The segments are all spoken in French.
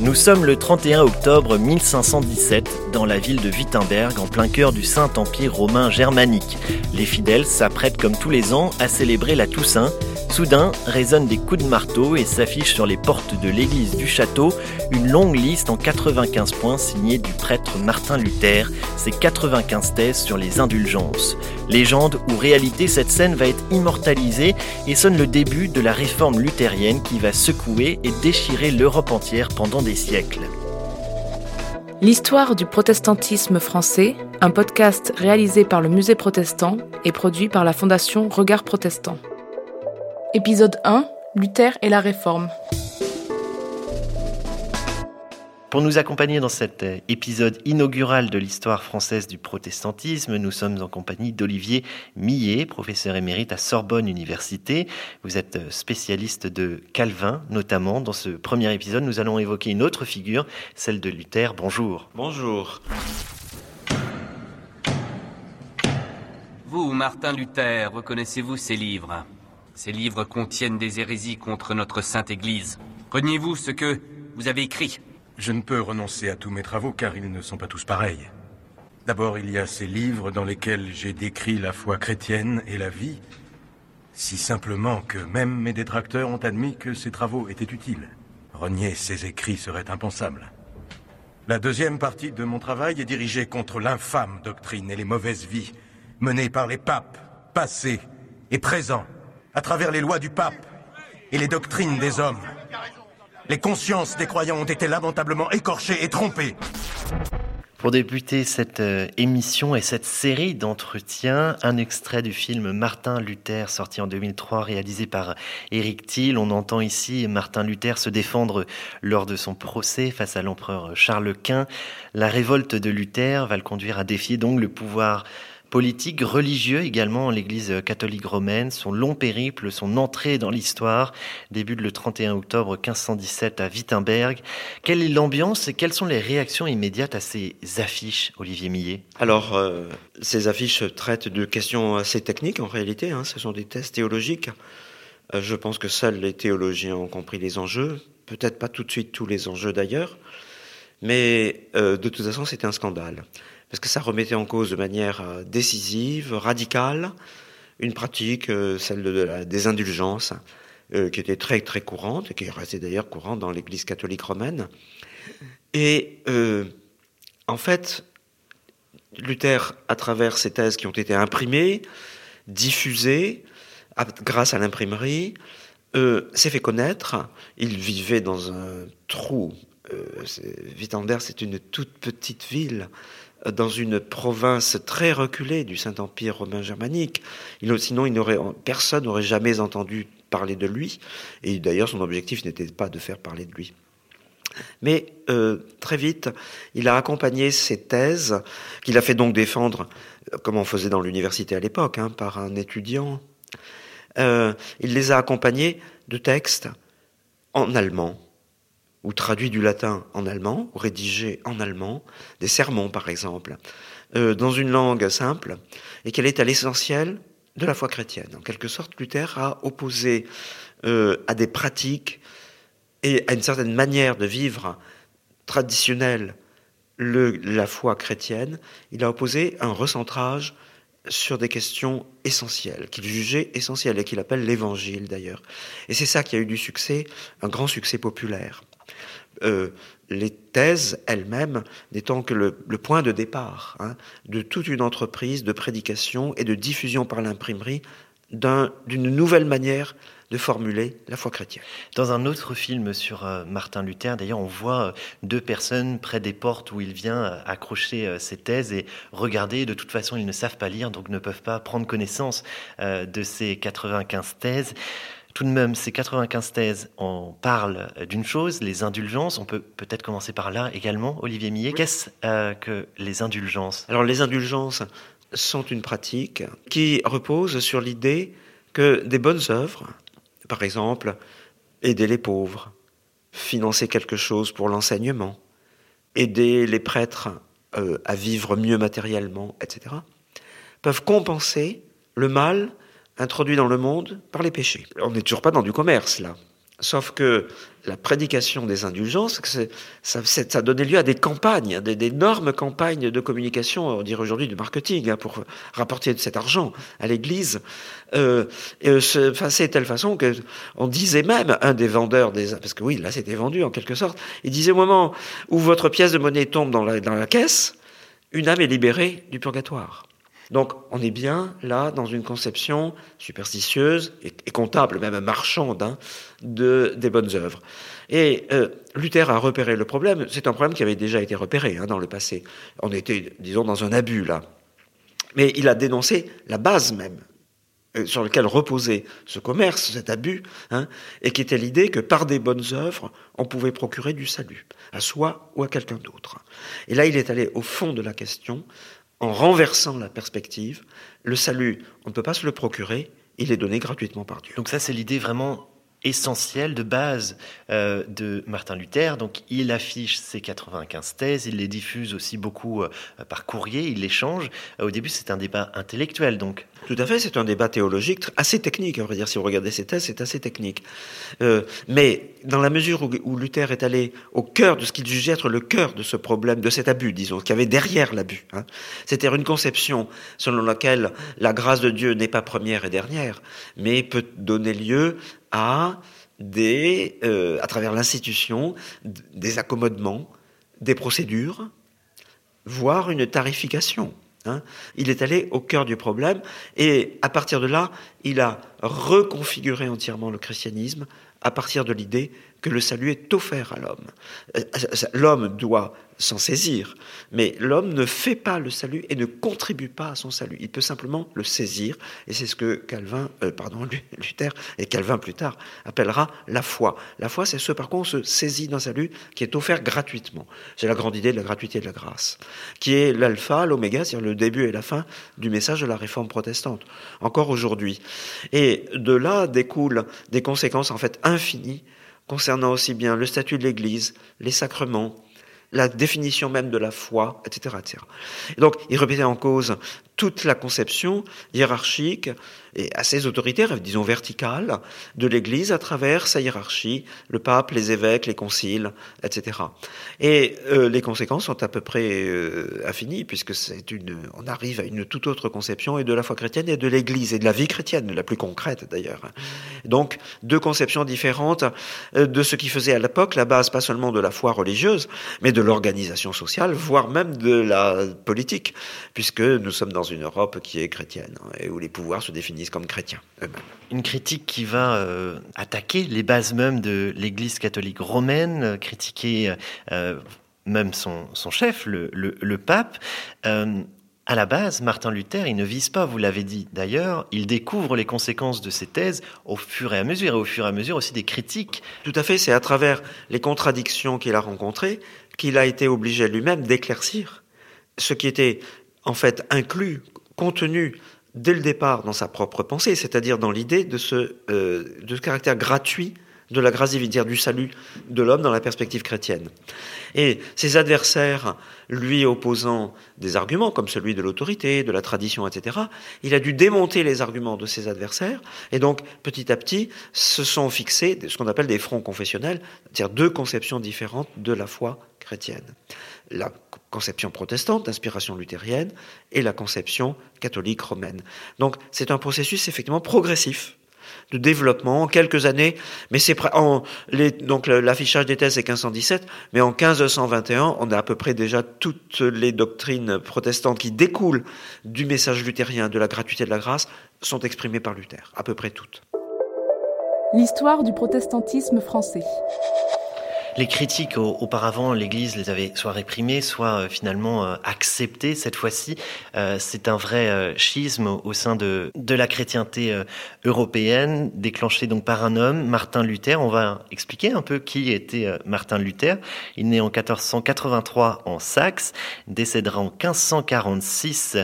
Nous sommes le 31 octobre 1517 dans la ville de Wittenberg en plein cœur du Saint-Empire romain germanique. Les fidèles s'apprêtent comme tous les ans à célébrer la Toussaint Soudain résonnent des coups de marteau et s'affiche sur les portes de l'église du château une longue liste en 95 points signée du prêtre Martin Luther, ses 95 thèses sur les indulgences. Légende ou réalité, cette scène va être immortalisée et sonne le début de la réforme luthérienne qui va secouer et déchirer l'Europe entière pendant des siècles. L'histoire du protestantisme français, un podcast réalisé par le Musée protestant et produit par la Fondation Regard Protestant. Épisode 1 Luther et la Réforme. Pour nous accompagner dans cet euh, épisode inaugural de l'histoire française du protestantisme, nous sommes en compagnie d'Olivier Millet, professeur émérite à Sorbonne Université. Vous êtes euh, spécialiste de Calvin, notamment. Dans ce premier épisode, nous allons évoquer une autre figure, celle de Luther. Bonjour. Bonjour. Vous, Martin Luther, reconnaissez-vous ces livres? Ces livres contiennent des hérésies contre notre Sainte Église. Reniez-vous ce que vous avez écrit? Je ne peux renoncer à tous mes travaux car ils ne sont pas tous pareils. D'abord, il y a ces livres dans lesquels j'ai décrit la foi chrétienne et la vie, si simplement que même mes détracteurs ont admis que ces travaux étaient utiles. Renier ces écrits serait impensable. La deuxième partie de mon travail est dirigée contre l'infâme doctrine et les mauvaises vies menées par les papes, passés et présents, à travers les lois du pape et les doctrines des hommes. Les consciences des croyants ont été lamentablement écorchées et trompées. Pour débuter cette euh, émission et cette série d'entretiens, un extrait du film Martin Luther sorti en 2003 réalisé par Eric Thiel. On entend ici Martin Luther se défendre lors de son procès face à l'empereur Charles Quint. La révolte de Luther va le conduire à défier donc le pouvoir politique, religieux également l'Église catholique romaine, son long périple, son entrée dans l'histoire, débute le 31 octobre 1517 à Wittenberg. Quelle est l'ambiance et quelles sont les réactions immédiates à ces affiches, Olivier Millet? Alors, euh, ces affiches traitent de questions assez techniques en réalité, hein. ce sont des tests théologiques. Euh, je pense que seuls les théologiens ont compris les enjeux, peut-être pas tout de suite tous les enjeux d'ailleurs, mais euh, de toute façon c'était un scandale parce que ça remettait en cause de manière euh, décisive, radicale, une pratique, euh, celle de des indulgences, euh, qui était très très courante, et qui est restée d'ailleurs courante dans l'Église catholique romaine. Et en fait, Luther, à travers ces thèses qui ont été imprimées, diffusées, grâce à l'imprimerie, s'est fait connaître. Il vivait dans un trou. Wittenberg, c'est une toute petite ville dans une province très reculée du Saint-Empire romain germanique. sinon, il personne n'aurait jamais entendu parler de lui. Et d'ailleurs, son objectif n'était pas de faire parler de lui. Mais euh, très vite, il a accompagné ses thèses, qu'il a fait donc défendre, euh, comme on faisait dans l'université à l'époque, hein, par un étudiant. Euh, il les a accompagnés de textes en allemand, ou traduit du latin en allemand, ou rédigé en allemand, des sermons par exemple, euh, dans une langue simple, et qu'elle est à l'essentiel de la foi chrétienne. En quelque sorte, Luther a opposé euh, à des pratiques et à une certaine manière de vivre traditionnelle le, la foi chrétienne, il a opposé un recentrage sur des questions essentielles, qu'il jugeait essentielles et qu'il appelle l'évangile d'ailleurs. Et c'est ça qui a eu du succès, un grand succès populaire. Euh, les thèses elles-mêmes n'étant que le, point de départ hein, de toute une entreprise de prédication et de diffusion par l'imprimerie d'une nouvelle manière de formuler la foi chrétienne. Dans un autre film sur euh, Martin Luther, d'ailleurs, on voit euh, deux personnes près des portes où il vient accrocher ses thèses et regarder. De toute façon, ils ne savent pas lire, donc ne peuvent pas prendre connaissance de ces 95 thèses. Tout de même, ces 95 thèses, on parle d'une chose, les indulgences. On peut peut-être commencer par là également, Olivier Millet. Qu'est-ce euh, que les indulgences? Alors, les indulgences sont une pratique qui repose sur l'idée que des bonnes œuvres, par exemple, aider les pauvres, financer quelque chose pour l'enseignement, aider les prêtres euh, à vivre mieux matériellement, etc., peuvent compenser le mal introduit dans le monde par les péchés. On n'est toujours pas dans du commerce, là. Sauf que la prédication des indulgences, ça, donnait lieu à des campagnes, d'énormes campagnes de communication, on dirait aujourd'hui du marketing, hein, pour rapporter de cet argent à l'Église. Euh, euh c'est de telle façon que on disait même, un des vendeurs, des, parce que oui, là c'était vendu en quelque sorte, il disait au moment où votre pièce de monnaie tombe dans la caisse, une âme est libérée du purgatoire. Donc on est bien là dans une conception superstitieuse et, comptable, même marchande, hein, de, des bonnes œuvres. Et euh, Luther a repéré le problème. C'est un problème qui avait déjà été repéré hein, dans le passé. On était, disons, dans un abus là. Mais il a dénoncé la base même euh, sur laquelle reposait ce commerce, cet abus, hein, et qui était l'idée que par des bonnes œuvres, on pouvait procurer du salut, à soi ou à quelqu'un d'autre. Et là, il est allé au fond de la question en renversant la perspective, le salut, on ne peut pas se le procurer, il est donné gratuitement par Dieu. Donc ça, c'est l'idée vraiment essentielle de base euh, de Martin Luther. Donc il affiche ses 95 thèses, il les diffuse aussi beaucoup euh, par courrier, il les change. Euh, au début, c'est un débat intellectuel, donc tout à fait, c'est un débat théologique assez technique, on va dire, si vous regardez ces thèses, c'est assez technique. Euh, mais dans la mesure où, Luther est allé au cœur de ce qu'il jugeait être le cœur de ce problème, de cet abus, disons, qu'il y avait derrière l'abus, hein, c'était une conception selon laquelle la grâce de Dieu n'est pas première et dernière, mais peut donner lieu à des, euh, à travers l'institution, des accommodements, des procédures, voire une tarification. Hein. il est allé au cœur du problème et à partir de là, il a reconfiguré entièrement le christianisme à partir de l'idée que le salut est offert à l'homme. Euh, l'homme doit s'en saisir, mais l'homme ne fait pas le salut et ne contribue pas à son salut. Il peut simplement le saisir, et c'est ce que Calvin, euh, pardon, Luther et Calvin plus tard appellera la foi. La foi, c'est ce par quoi on se saisit d'un salut qui est offert gratuitement. C'est la grande idée de la gratuité et de la grâce, qui est l'alpha, l'oméga, c'est-à-dire le début et la fin du message de la réforme protestante, encore aujourd'hui. Et de là découlent des conséquences en fait infinies concernant aussi bien le statut de l'Église, les sacrements, la définition même de la foi, etc. Et donc, il remettait en cause toute la conception hiérarchique et assez autoritaire, disons verticale, de l'Église à travers sa hiérarchie, le pape, les évêques, les conciles, etc. Et euh, les conséquences sont à peu près euh, infinies, puisque c'est une, on arrive à une toute autre conception et de la foi chrétienne et de l'Église et de la vie chrétienne, la plus concrète d'ailleurs. Donc deux conceptions différentes euh, de ce qui faisait à l'époque la base pas seulement de la foi religieuse, mais de l'organisation sociale, voire même de la politique, puisque nous sommes dans une Europe qui est chrétienne hein, et où les pouvoirs se définissent comme chrétiens eux-mêmes. Une critique qui va euh, attaquer les bases même de l'Église catholique romaine, euh, critiquer euh, même son, chef, le, le, pape. à la base, Martin Luther, il ne vise pas, vous l'avez dit d'ailleurs, il découvre les conséquences de ses thèses au fur et à mesure, et au fur et à mesure aussi des critiques. Tout à fait, c'est à travers les contradictions qu'il a rencontrées qu'il a été obligé lui-même d'éclaircir ce qui était en fait inclus, contenu dès le départ dans sa propre pensée, c'est-à-dire dans l'idée de ce, euh, de caractère gratuit de la grâce divine, du salut de l'homme dans la perspective chrétienne. Et ses adversaires, lui opposant des arguments comme celui de l'autorité, de la tradition, etc., il a dû démonter les arguments de ses adversaires, et donc petit à petit se sont fixés ce qu'on appelle des fronts confessionnels, c'est-à-dire deux conceptions différentes de la foi chrétienne la conception protestante d'inspiration luthérienne et la conception catholique romaine. Donc c'est un processus effectivement progressif de développement en quelques années, mais c'est donc l'affichage des thèses est 1517, mais en 1521, on a à peu près déjà toutes les doctrines protestantes qui découlent du message luthérien de la gratuité de la grâce sont exprimées par Luther, à peu près toutes. L'histoire du protestantisme français. Les critiques auparavant, l'Église les avait soit réprimées, soit euh, finalement euh, acceptées. Cette fois-ci, euh, c'est un vrai schisme au sein de, de la chrétienté européenne, déclenché donc par un homme, Martin Luther. On va expliquer un peu qui était Martin Luther. Il naît en 1483 en Saxe, décédera en 1546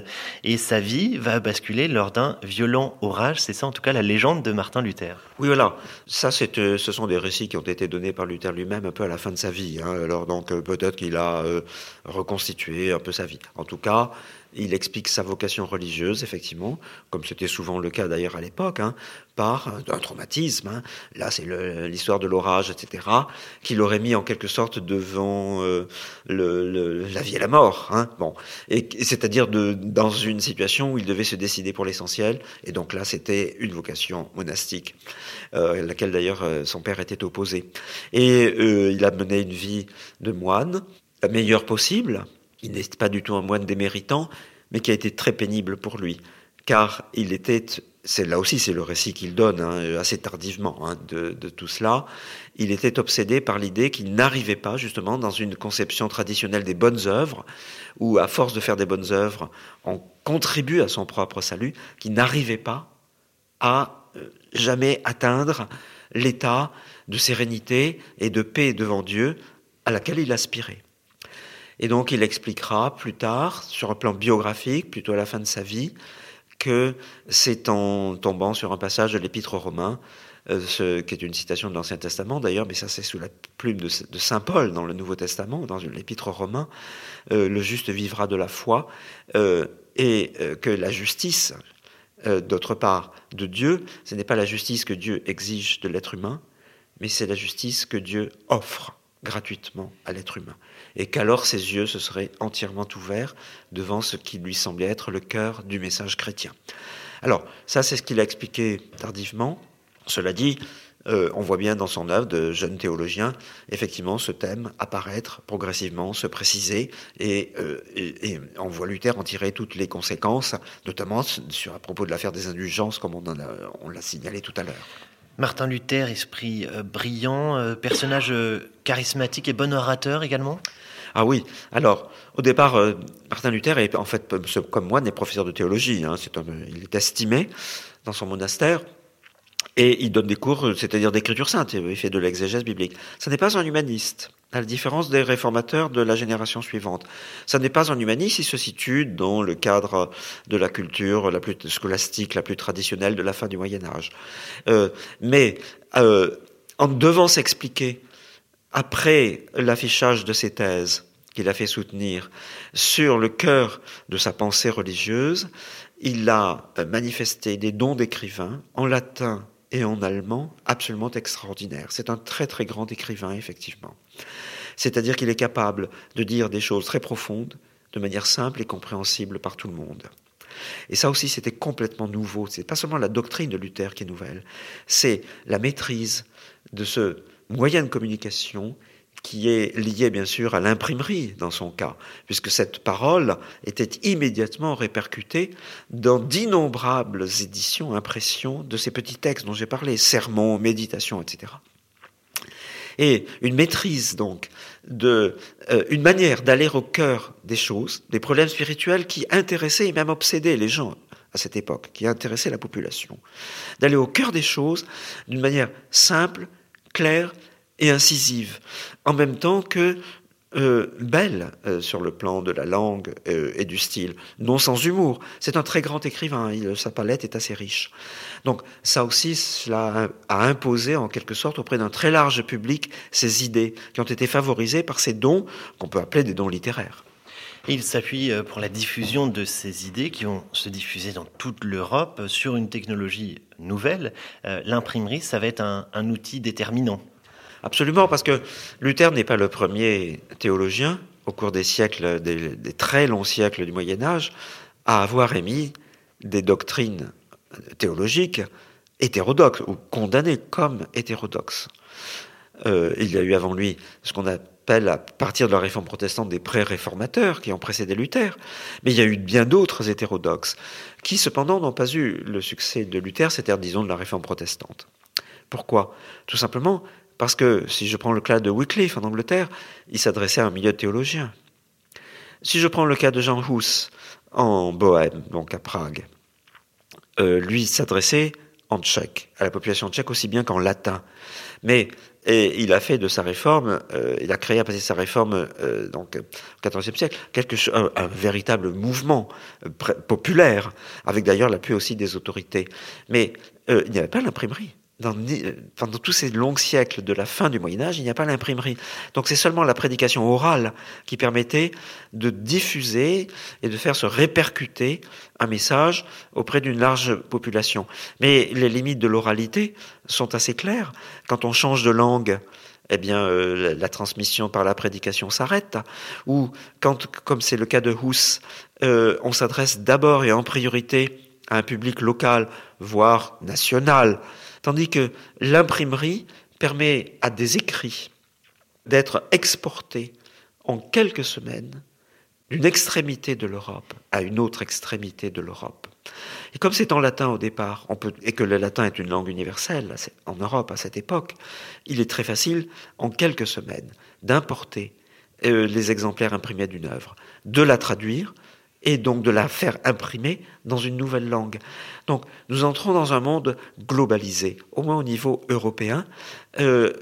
et sa vie va basculer lors d'un violent orage. C'est ça en tout cas la légende de Martin Luther. Oui, voilà. Ça, ce sont des récits qui ont été donnés par Luther lui-même un peu à la fin de sa vie. Hein. Alors donc euh, peut-être qu'il a euh, reconstitué un peu sa vie. En tout cas, il explique sa vocation religieuse, effectivement, comme c'était souvent le cas d'ailleurs à l'époque, hein, par un traumatisme. Hein. Là, c'est l'histoire de l'orage, etc., qui l'aurait mis en quelque sorte devant euh, la vie et la mort. Hein. Bon, et, c'est-à-dire dans une situation où il devait se décider pour l'essentiel, et donc là, c'était une vocation monastique, euh, à laquelle d'ailleurs euh, son père était opposé. Et il a mené une vie de moine, la meilleure possible. Il n'est pas du tout un moine déméritant, mais qui a été très pénible pour lui, car il était c'est là aussi c'est le récit qu'il donne hein, assez tardivement hein, de, tout cela. Il était obsédé par l'idée qu'il n'arrivait pas justement dans une conception traditionnelle des bonnes œuvres, où à force de faire des bonnes œuvres, on contribue à son propre salut, qu'il n'arrivait pas à euh, jamais atteindre l'état de sérénité et de paix devant Dieu à laquelle il aspirait. Et donc il expliquera plus tard, sur un plan biographique, plutôt à la fin de sa vie, que c'est en tombant sur un passage de l'Épître aux Romains, euh, qui est une citation de l'Ancien Testament d'ailleurs, mais ça c'est sous la plume de, Saint Paul dans le Nouveau Testament, dans l'Épître aux Romains, euh, le juste vivra de la foi, euh, et que la justice, d'autre part, de Dieu, ce n'est pas la justice que Dieu exige de l'être humain, mais c'est la justice que Dieu offre gratuitement à l'être humain, et qu'alors ses yeux se seraient entièrement ouverts devant ce qui lui semblait être le cœur du message chrétien. Alors, ça c'est ce qu'il a expliqué tardivement. Cela dit, euh, on voit bien dans son œuvre de jeune théologien, effectivement, ce thème apparaître progressivement, se préciser, et, euh, on voit Luther en tirer toutes les conséquences, notamment sur, à propos de l'affaire des indulgences, comme on l'a signalé tout à l'heure. Martin Luther, esprit euh, brillant, euh, personnage charismatique et bon orateur également? Ah oui. Alors, au départ, Martin Luther est en fait, comme moi, n'est professeur de théologie. Hein. il est estimé dans son monastère. Et il donne des cours, c'est-à-dire d'écriture sainte. Il fait de l'exégèse biblique. Ce n'est pas un humaniste à la différence des réformateurs de la génération suivante. Ça n'est pas un humaniste, il se situe dans le cadre de la culture la plus scolastique, la plus traditionnelle de la fin du Moyen Âge. Euh, mais euh, en devant s'expliquer, après l'affichage de ses thèses qu'il a fait soutenir sur le cœur de sa pensée religieuse, il a manifesté des dons d'écrivain en latin et en allemand absolument extraordinaires. C'est un très très grand écrivain, effectivement. C'est-à-dire qu'il est capable de dire des choses très profondes de manière simple et compréhensible par tout le monde. Et ça aussi, c'était complètement nouveau. C'est pas seulement la doctrine de Luther qui est nouvelle, c'est la maîtrise de ce moyen de communication qui est lié bien sûr à l'imprimerie dans son cas, puisque cette parole était immédiatement répercutée dans d'innombrables éditions, impressions de ces petits textes dont j'ai parlé, sermons, méditations, etc et une maîtrise donc de euh, une manière d'aller au cœur des choses, des problèmes spirituels qui intéressaient et même obsédaient les gens à cette époque, qui intéressaient la population, d'aller au cœur des choses d'une manière simple, claire et incisive, en même temps que euh, belle euh, sur le plan de la langue euh, et du style, non sans humour. C'est un très grand écrivain, sa palette est assez riche. Donc ça aussi, cela a imposé en quelque sorte auprès d'un très large public ces idées qui ont été favorisées par ces dons qu'on peut appeler des dons littéraires. Il s'appuie pour la diffusion de ces idées qui vont se diffuser dans toute l'Europe sur une technologie nouvelle. L'imprimerie, ça va être un outil déterminant. Absolument, parce que Luther n'est pas le premier théologien au cours des siècles, des, très longs siècles du Moyen Âge, à avoir émis des doctrines théologiques hétérodoxes ou condamnées comme hétérodoxes. Euh, il y a eu avant lui ce qu'on à partir de la réforme protestante des pré-réformateurs qui ont précédé Luther, mais il y a eu bien d'autres hétérodoxes qui cependant n'ont pas eu le succès de Luther, c'est-à-dire disons de la réforme protestante. Pourquoi? Tout simplement parce que si je prends le cas de Wycliffe en Angleterre, il s'adressait à un milieu théologien. Si je prends le cas de Jean Hus en Bohême, donc à Prague, euh, lui s'adressait en tchèque, à la population tchèque aussi bien qu'en latin. Mais et il a fait de sa réforme, euh, il a créé à partir sa réforme, euh, donc au XIVe siècle, quelque chose, un, véritable mouvement populaire, avec d'ailleurs l'appui aussi des autorités. Mais il n'y avait pas l'imprimerie dans, pendant tous ces longs siècles de la fin du Moyen Âge, il n'y a pas l'imprimerie. Donc c'est seulement la prédication orale qui permettait de diffuser et de faire se répercuter un message auprès d'une large population. Mais les limites de l'oralité sont assez claires. Quand on change de langue, eh bien, euh, la, transmission par la prédication s'arrête. Ou quand, comme c'est le cas de Hus, euh, on s'adresse d'abord et en priorité à un public local, voire national, tandis que l'imprimerie permet à des écrits d'être exportés en quelques semaines d'une extrémité de l'Europe à une autre extrémité de l'Europe. Et comme c'est en latin au départ, et que le latin est une langue universelle en Europe à cette époque, il est très facile, en quelques semaines, d'importer euh, les exemplaires imprimés d'une œuvre, de la traduire et donc de la faire imprimer dans une nouvelle langue. Donc nous entrons dans un monde globalisé, au moins au niveau européen, euh,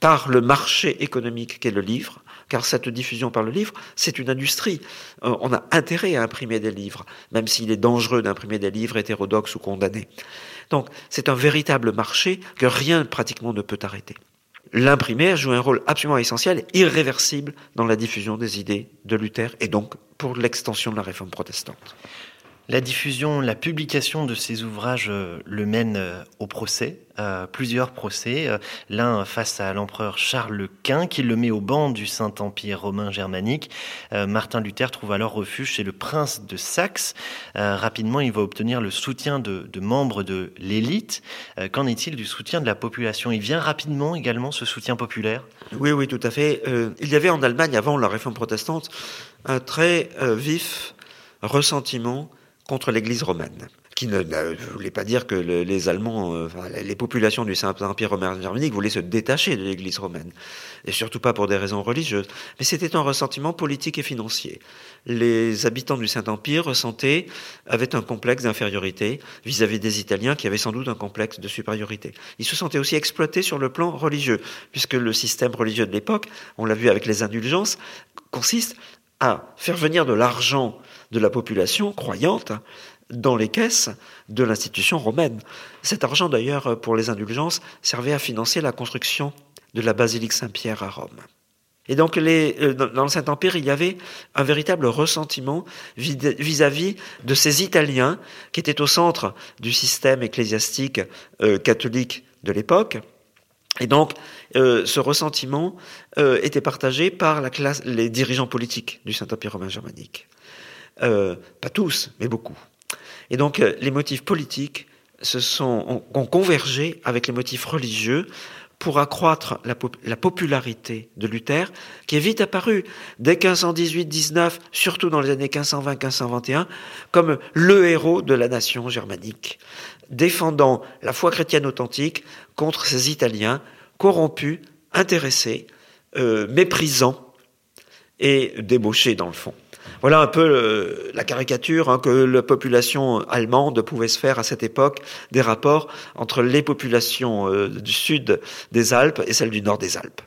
par le marché économique qu'est le livre, car cette diffusion par le livre, c'est une industrie. Euh, on a intérêt à imprimer des livres, même s'il est dangereux d'imprimer des livres hétérodoxes ou condamnés. Donc c'est un véritable marché que rien pratiquement ne peut arrêter. L'imprimé joue un rôle absolument essentiel, irréversible dans la diffusion des idées de Luther et donc pour l'extension de la réforme protestante. La diffusion, la publication de ces ouvrages euh, le mène euh, au procès, plusieurs procès, euh, l'un face à l'empereur Charles Quint qui le met au banc du Saint-Empire romain germanique. Martin Luther trouve alors refuge chez le prince de Saxe. Rapidement, il va obtenir le soutien de, de membres de l'élite. Qu'en est-il du soutien de la population? Il vient rapidement également ce soutien populaire? Oui, oui, tout à fait. Il y avait en Allemagne, avant la réforme protestante, un très vif ressentiment contre l'Église romaine, qui ne, voulait pas dire que les Allemands, euh, les populations du Saint-Empire romain germanique voulaient se détacher de l'Église romaine, et surtout pas pour des raisons religieuses, mais c'était un ressentiment politique et financier. Les habitants du Saint-Empire ressentaient, avaient un complexe d'infériorité vis-à-vis des Italiens qui avaient sans doute un complexe de supériorité. Ils se sentaient aussi exploités sur le plan religieux, puisque le système religieux de l'époque, on l'a vu avec les indulgences, consiste à faire venir de l'argent de la population croyante dans les caisses de l'institution romaine. Cet argent, d'ailleurs, pour les indulgences, servait à financer la construction de la basilique Saint-Pierre à Rome. Et donc, euh, dans le Saint-Empire, il y avait un véritable ressentiment vis-à-vis de ces Italiens qui étaient au centre du système ecclésiastique euh, catholique de l'époque. Et donc, euh, ce ressentiment était partagé par les dirigeants politiques du Saint-Empire romain germanique. Euh, pas tous, mais beaucoup. Et donc euh, les motifs politiques se sont, ont, convergé avec les motifs religieux pour accroître la, la, popularité de Luther, qui est vite apparu dès 1518-19, surtout dans les années 1520-1521, comme le héros de la nation germanique, défendant la foi chrétienne authentique contre ces Italiens corrompus, intéressés, euh, méprisants et débauchés dans le fond. Voilà un peu euh, la caricature hein, que la population allemande pouvait se faire à cette époque des rapports entre les populations euh, du sud des Alpes et celles du nord des Alpes.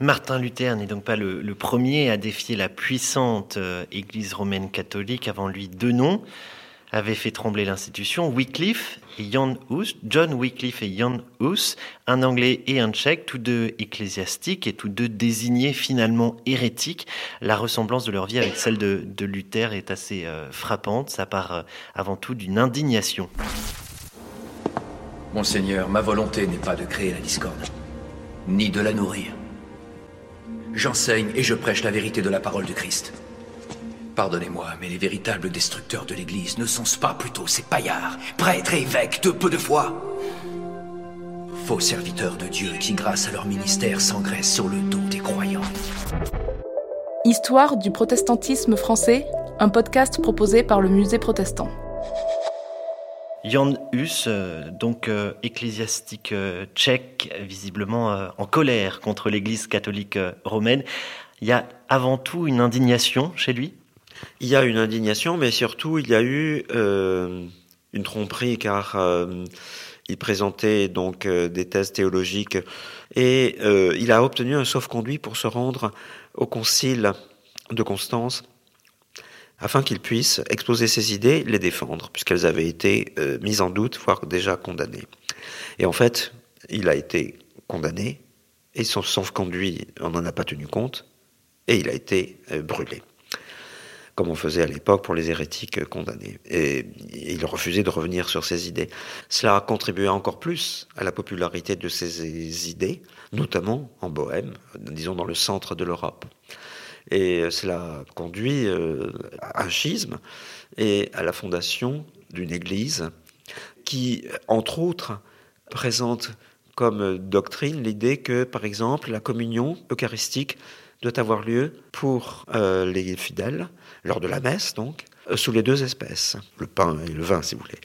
Martin Luther n'est donc pas le, premier à défier la puissante euh, Église romaine catholique. Avant lui, deux noms avaient fait trembler l'institution, Wycliffe et Jan Hus, John Wycliffe et Jan Hus, un anglais et un tchèque, tous deux ecclésiastiques et tous deux désignés finalement hérétiques. La ressemblance de leur vie avec celle de, Luther est assez euh, frappante, ça part euh, avant tout d'une indignation. Monseigneur, ma volonté n'est pas de créer la discorde, ni de la nourrir. J'enseigne et je prêche la vérité de la parole du Christ. Pardonnez-moi, mais les véritables destructeurs de l'Église ne sont-ce pas plutôt ces paillards, prêtres et évêques de peu de foi Faux serviteurs de Dieu qui, grâce à leur ministère, s'engraissent sur le dos des croyants. Histoire du protestantisme français, un podcast proposé par le Musée protestant. Jan Hus, euh, donc euh, ecclésiastique euh, tchèque, visiblement en colère contre l'Église catholique romaine. Il y a avant tout une indignation chez lui? Il y a une indignation, mais surtout il y a eu euh, une tromperie car euh, il présentait donc euh, des thèses théologiques et il a obtenu un sauf-conduit pour se rendre au concile de Constance afin qu'il puisse exposer ses idées, les défendre, puisqu'elles avaient été mises en doute, voire déjà condamnées. Et en fait, il a été condamné, et son sauf-conduit, on n'en a pas tenu compte, et il a été brûlé, comme on faisait à l'époque pour les hérétiques condamnés. Et il refusait de revenir sur ses idées. Cela a contribué encore plus à la popularité de ses idées, notamment en Bohème, disons dans le centre de l'Europe. Et cela conduit euh, à un schisme et à la fondation d'une église qui, entre autres, présente comme doctrine l'idée que, par exemple, la communion eucharistique doit avoir lieu pour euh, les fidèles, lors de la messe donc, euh, sous les deux espèces, le pain et le vin si vous voulez,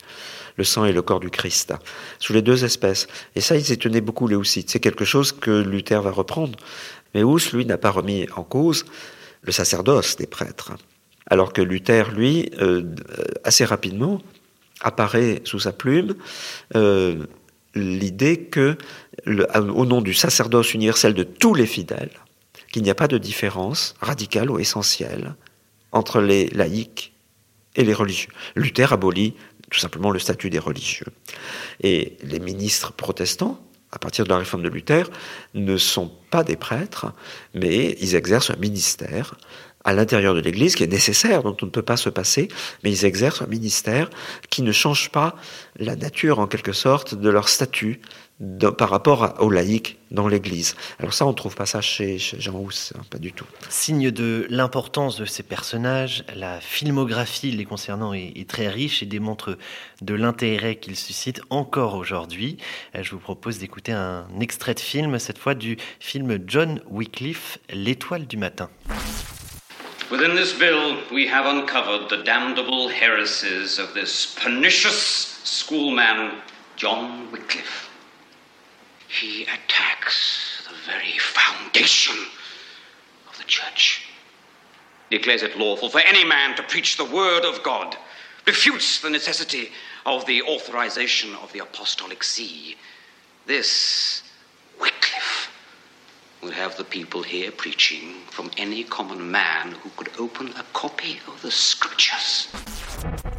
le sang et le corps du Christ, sous les deux espèces. Et ça, ils y tenaient beaucoup les Houssites. C'est quelque chose que Luther va reprendre. Mais Hus, lui, n'a pas remis en cause le sacerdoce des prêtres. Alors que Luther, lui, euh, assez rapidement, apparaît sous sa plume euh, l'idée que, au nom du sacerdoce universel de tous les fidèles, qu'il n'y a pas de différence radicale ou essentielle entre les laïcs et les religieux. Luther abolit tout simplement le statut des religieux. Et les ministres protestants, à partir de la réforme de Luther, ne sont pas des prêtres, mais ils exercent un ministère à l'intérieur de l'Église qui est nécessaire, dont on ne peut pas se passer, mais ils exercent un ministère qui ne change pas la nature, en quelque sorte, de leur statut par rapport aux laïcs dans l'Église. Alors ça, on ne trouve pas ça chez, Jean Hus, hein, pas du tout. Signe de l'importance de ces personnages, la filmographie les concernant est, très riche et démontre de l'intérêt qu'ils suscitent encore aujourd'hui. Euh, je vous propose d'écouter un extrait de film, cette fois du film John Wycliffe, L'étoile du matin. Within this bill, we have uncovered the damnable heresies of this pernicious schoolman, John Wycliffe. He attacks the very foundation of the church, declares it lawful for any man to preach the word of God, refutes the necessity of the authorization of the apostolic see. This Wycliffe would have the people here preaching from any common man who could open a copy of the scriptures.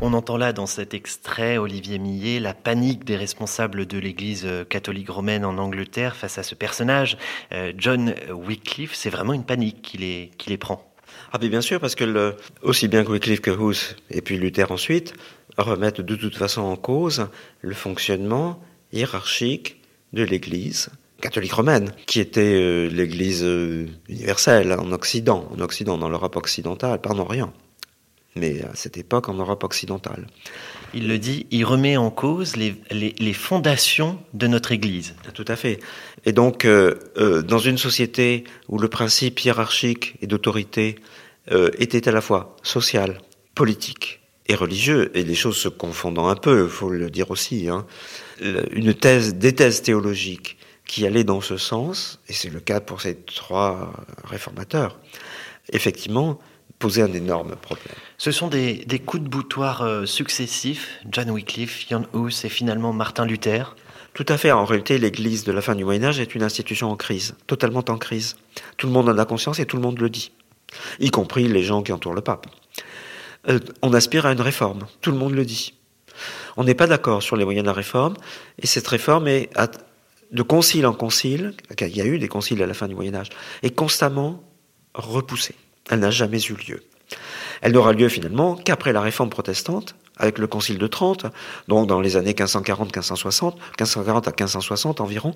On entend là dans cet extrait, Olivier Millet, la panique des responsables de l'Église euh, catholique romaine en Angleterre face à ce personnage, euh, John Wycliffe. C'est vraiment une panique qui les, qui les prend. Ah bien sûr, parce que le, aussi bien que Wycliffe que Hus, et puis Luther ensuite, remettent de toute façon en cause le fonctionnement hiérarchique de l'Église catholique romaine, qui était euh, l'Église universelle en Occident, en Occident, dans l'Europe occidentale, pas en Orient mais à cette époque en Europe occidentale. Il le dit, il remet en cause les, les, fondations de notre Église. Tout à fait. Et donc, euh, euh, dans une société où le principe hiérarchique et d'autorité euh, était à la fois social, politique et religieux, et les choses se confondant un peu, il faut le dire aussi, hein, une thèse, des thèses théologiques qui allaient dans ce sens, et c'est le cas pour ces trois réformateurs, effectivement, poser un énorme problème. Ce sont des, coups de boutoir euh, successifs, John Wycliffe, Jan Hus et finalement Martin Luther. Tout à fait. En réalité, l'Église de la fin du Moyen Âge est une institution en crise, totalement en crise. Tout le monde en a conscience et tout le monde le dit, y compris les gens qui entourent le pape. Euh, on aspire à une réforme, tout le monde le dit. On n'est pas d'accord sur les moyens de la réforme, et cette réforme est de concile en concile, il y a eu des conciles à la fin du Moyen Âge, est constamment repoussée. Elle n'a jamais eu lieu. Elle n'aura lieu finalement qu'après la réforme protestante, avec le Concile de Trente, donc dans les années 1540-1560, 1540 à 1560 environ,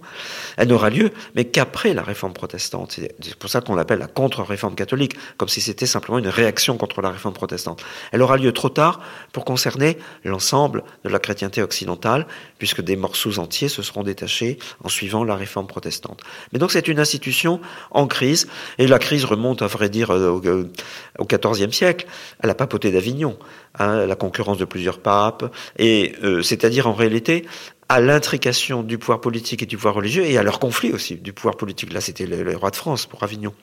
elle n'aura lieu, mais qu'après la réforme protestante. C'est pour ça qu'on l'appelle la contre-réforme catholique, comme si c'était simplement une réaction contre la réforme protestante. Elle aura lieu trop tard pour concerner l'ensemble de la chrétienté occidentale, puisque des morceaux entiers se seront détachés en suivant la réforme protestante. Mais donc c'est une institution en crise, et la crise remonte, à vrai dire, au XIVe siècle, à la papauté d'Avignon, à la concurrence de plusieurs papes, et euh, c'est-à-dire en réalité à l'intrication du pouvoir politique et du pouvoir religieux, et à leur conflit aussi du pouvoir politique. Là, c'était le, roi de France pour Avignon.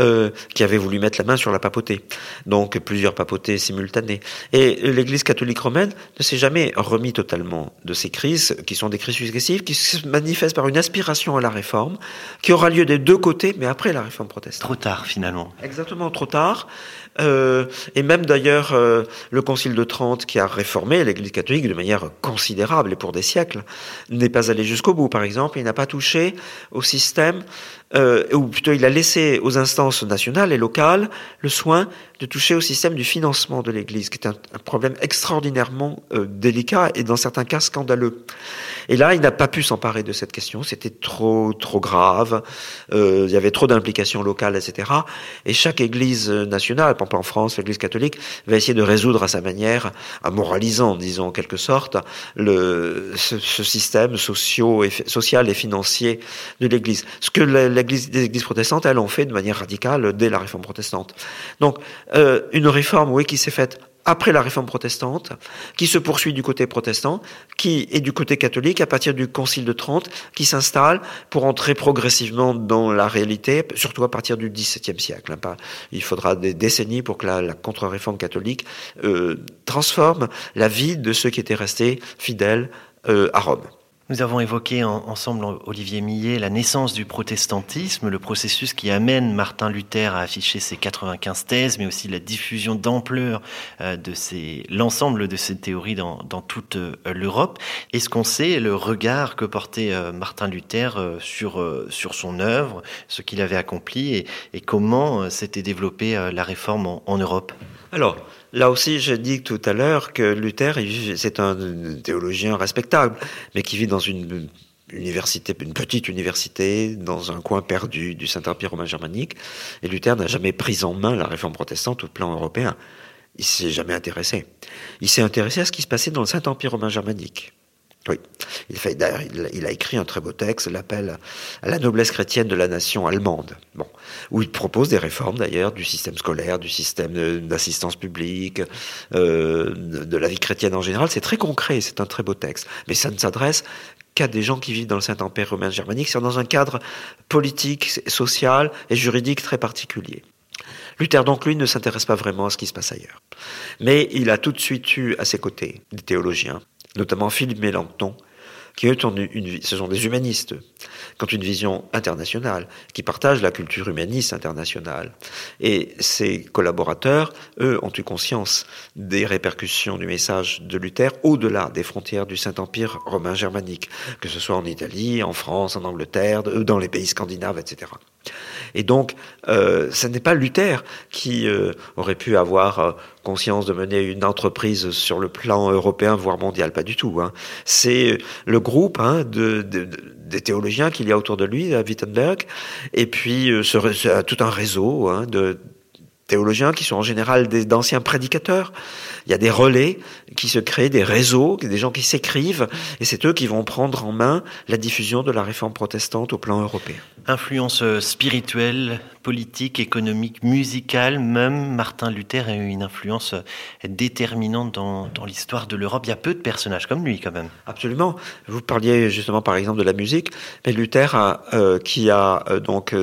Euh, qui avait voulu mettre la main sur la papauté. Donc plusieurs papautés simultanées. Et l'Église catholique romaine ne s'est jamais remis totalement de ces crises, qui sont des crises successives, qui se manifestent par une aspiration à la réforme, qui aura lieu des deux côtés, mais après la réforme protestante. Trop tard finalement. Exactement, trop tard. Euh, et même d'ailleurs, euh, le Concile de Trente, qui a réformé l'Église catholique de manière considérable et pour des siècles, n'est pas allé jusqu'au bout. Par exemple, il n'a pas touché au système euh, ou plutôt il a laissé aux instances nationales et locales le soin de toucher au système du financement de l'Église, qui est un, problème extraordinairement euh, délicat et dans certains cas scandaleux. Et là, il n'a pas pu s'emparer de cette question, c'était trop trop grave, euh, il y avait trop d'implications locales, etc. Et chaque Église nationale, par exemple en France, l'Église catholique, va essayer de résoudre à sa manière, en moralisant, disons en quelque sorte, le, ce, ce système socio et, social et financier de l'Église. Ce que les églises protestantes, elles, ont fait de manière radicale dès la réforme protestante. Donc, euh, une réforme, oui, qui s'est faite après la réforme protestante, qui se poursuit du côté protestant, qui est du côté catholique à partir du Concile de Trente, qui s'installe pour entrer progressivement dans la réalité, surtout à partir du XVIIe siècle. Hein, il faudra des décennies pour que la, contre-réforme catholique euh, transforme la vie de ceux qui étaient restés fidèles euh, à Rome. Nous avons évoqué ensemble, Olivier Millet, la naissance du protestantisme, le processus qui amène Martin Luther à afficher ses 95 thèses, mais aussi la diffusion d'ampleur euh, de l'ensemble de ces théories dans, toute euh, l'Europe. Est-ce qu'on sait le regard que portait euh, Martin Luther sur, son œuvre, ce qu'il avait accompli et, comment s'était développée la réforme en Europe Alors, Là aussi, j'ai dit tout à l'heure que Luther, c'est un théologien respectable, mais qui vit dans une université, une petite université, dans un coin perdu du Saint-Empire romain germanique. Et Luther n'a jamais pris en main la réforme protestante au plan européen. Il s'est jamais intéressé. Il s'est intéressé à ce qui se passait dans le Saint-Empire romain germanique. Oui, il, il, a écrit un très beau texte, l'appel à la noblesse chrétienne de la nation allemande, bon, où il propose des réformes d'ailleurs du système scolaire, du système d'assistance publique, euh, de la vie chrétienne en général. C'est très concret, c'est un très beau texte, mais ça ne s'adresse qu'à des gens qui vivent dans le Saint-Empire romain germanique, c'est dans un cadre politique, social et juridique très particulier. Luther, donc, lui, ne s'intéresse pas vraiment à ce qui se passe ailleurs. Mais il a tout de suite eu à ses côtés des théologiens, notamment Philippe Mélenchon, qui eux ont une, ce sont des humanistes, qui ont une vision internationale, qui partagent la culture humaniste internationale. Et ses collaborateurs, eux, ont eu conscience des répercussions du message de Luther au-delà des frontières du Saint-Empire romain germanique, que ce soit en Italie, en France, en Angleterre, dans les pays scandinaves, etc. Et donc, euh, ce n'est pas Luther qui euh, aurait pu avoir euh, conscience de mener une entreprise sur le plan européen, voire mondial, pas du tout. Hein. C'est le groupe hein, de, des théologiens qu'il y a autour de lui, à Wittenberg, et puis ce, tout un réseau hein, de théologiens qui sont en général d'anciens prédicateurs. Il y a des relais qui se créent, des réseaux, des gens qui s'écrivent, et c'est eux qui vont prendre en main la diffusion de la réforme protestante au plan européen. Influence euh, spirituelle, politique, économique, musicale, même Martin Luther a eu une influence euh, déterminante dans, l'histoire de l'Europe. Il y a peu de personnages comme lui quand même. Absolument. Vous parliez justement par exemple de la musique, mais Luther euh, qui a donc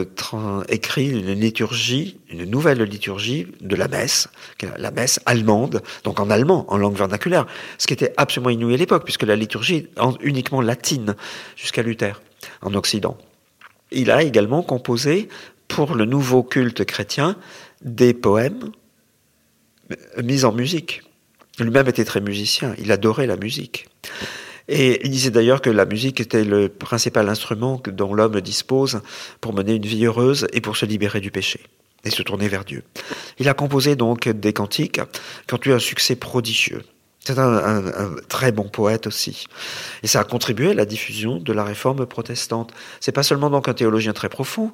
écrit une liturgie, une nouvelle liturgie de la messe, la messe allemande, donc en allemand, en langue vernaculaire, ce qui était absolument inouï à l'époque, puisque la liturgie est uniquement latine jusqu'à Luther, en Occident. Il a également composé pour le nouveau culte chrétien des poèmes mis en musique. Lui-même était très musicien, il adorait la musique. Et il disait d'ailleurs que la musique était le principal instrument dont l'homme dispose pour mener une vie heureuse et pour se libérer du péché et se tourner vers Dieu. Il a composé donc des cantiques qui ont eu un succès prodigieux. C'est un, très bon poète aussi. Et ça a contribué à la diffusion de la réforme protestante. C'est pas seulement donc un théologien très profond,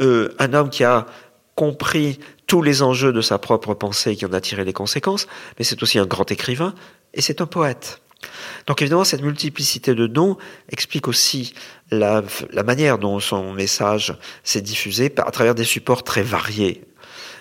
euh, un homme qui a compris tous les enjeux de sa propre pensée et qui en a tiré les conséquences, mais c'est aussi un grand écrivain et c'est un poète. Donc évidemment, cette multiplicité de dons explique aussi la, la manière dont son message s'est diffusé à travers des supports très variés.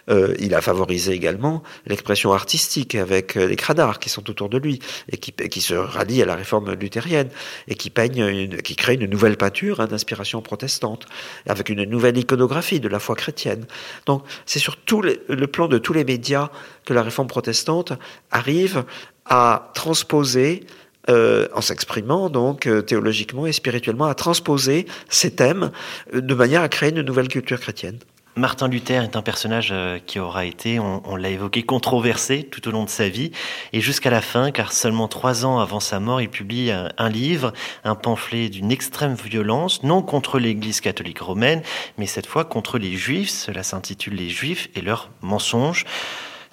Euh, il a favorisé également l'expression artistique avec euh, les cradars qui sont autour de lui et qui, se rallient à la réforme luthérienne et qui peignent, une, qui créent une nouvelle peinture hein, d'inspiration protestante avec une nouvelle iconographie de la foi chrétienne. Donc c'est sur tout le plan de tous les médias que la réforme protestante arrive à transposer euh, en s'exprimant donc théologiquement et spirituellement, à transposer ces thèmes de manière à créer une nouvelle culture chrétienne. Martin Luther est un personnage euh, qui aura été, on, l'a évoqué, controversé tout au long de sa vie et jusqu'à la fin, car seulement trois ans avant sa mort, il publie un, livre, un pamphlet d'une extrême violence, non contre l'Église catholique romaine, mais cette fois contre les Juifs. Cela s'intitule Les Juifs et leurs mensonges.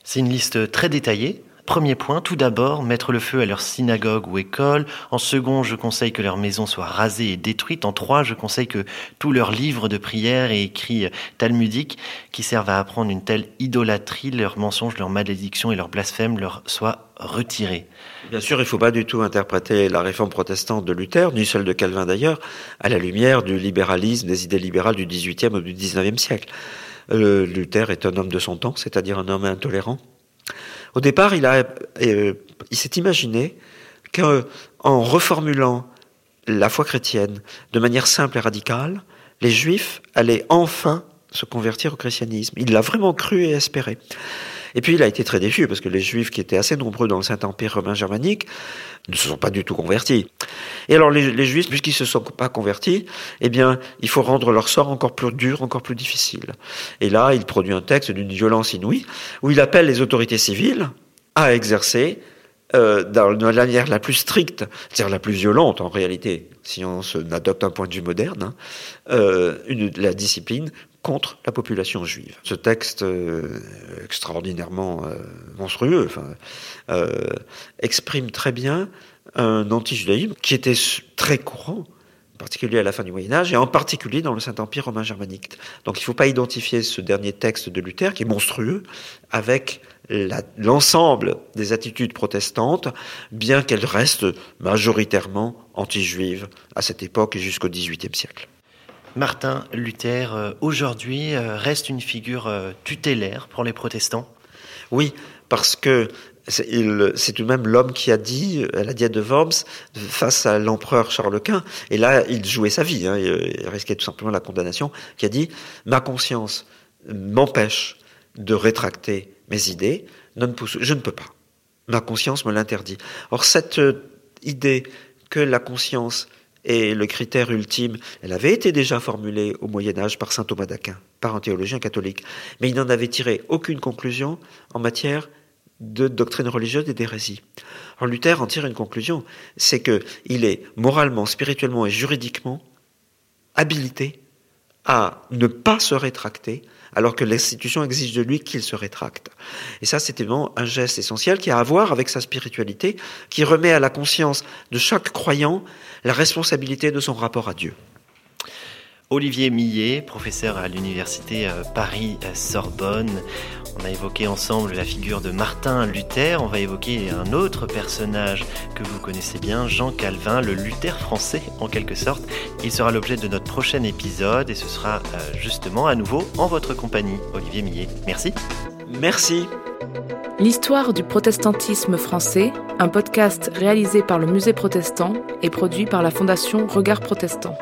C'est une liste très détaillée Premier point, tout d'abord, mettre le feu à leur synagogue ou école. En second, je conseille que leur maison soit rasée et détruite. En trois, je conseille que tous leurs livres de prière et écrits talmudiques qui servent à apprendre une telle idolâtrie, leurs mensonges, leurs malédictions et leurs blasphèmes leur soient retirés. Bien sûr, il ne faut pas du tout interpréter la réforme protestante de Luther, ni celle de Calvin d'ailleurs, à la lumière du libéralisme, des idées libérales du XVIIIe ou du XIXe siècle. Euh, Luther est un homme de son temps, c'est-à-dire un homme intolérant, au départ, euh, il s'est imaginé qu'en reformulant la foi chrétienne de manière simple et radicale, les juifs allaient enfin se convertir au christianisme. Il l'a vraiment cru et espéré. Et puis il a été très déçu parce que les juifs qui étaient assez nombreux dans le Saint-Empire romain germanique ne se sont pas du tout convertis. Et alors les, juifs, puisqu'ils ne se sont pas convertis, eh bien il faut rendre leur sort encore plus dur, encore plus difficile. Et là, il produit un texte d'une violence inouïe où il appelle les autorités civiles à exercer euh, dans la manière la plus stricte, c'est-à-dire la plus violente en réalité, si on adopte un point de vue moderne, hein, euh, la discipline contre la population juive. Ce texte euh, extraordinairement euh, monstrueux euh, exprime très bien un anti-judaïsme qui était très courant, en particulier à la fin du Moyen Âge, et en particulier dans le Saint-Empire romain germanique. Donc il ne faut pas identifier ce dernier texte de Luther, qui est monstrueux, avec l'ensemble des attitudes protestantes, bien qu'elles restent majoritairement anti-juives à cette époque et jusqu'au XVIIIe siècle. Martin Luther, euh, aujourd'hui, euh, reste une figure euh, tutélaire pour les protestants Oui, parce que c'est tout de même l'homme qui a dit à la diète de Worms face à l'empereur Charles Quint, et là il jouait sa vie, hein, il risquait tout simplement la condamnation, qui a dit ma conscience m'empêche de rétracter mes idées, je ne peux pas. Ma conscience me l'interdit. Or cette idée que la conscience et le critère ultime, elle avait été déjà formulée au Moyen Âge par saint Thomas d'Aquin, par un théologien catholique, mais il n'en avait tiré aucune conclusion en matière de doctrine religieuse et d'hérésie. Alors Luther en tire une conclusion, c'est qu'il est moralement, spirituellement et juridiquement habilité à ne pas se rétracter alors que l'institution exige de lui qu'il se rétracte. Et ça, c'est vraiment un geste essentiel qui a à voir avec sa spiritualité, qui remet à la conscience de chaque croyant la responsabilité de son rapport à Dieu. Olivier Millet, professeur à l'université euh, Paris-Sorbonne. On a évoqué ensemble la figure de Martin Luther. On va évoquer un autre personnage que vous connaissez bien, Jean Calvin, le Luther français en quelque sorte. Il sera l'objet de notre prochain épisode et ce sera euh, justement à nouveau en votre compagnie, Olivier Millet. Merci. Merci. L'histoire du protestantisme français, un podcast réalisé par le Musée protestant et produit par la Fondation Regard Protestant.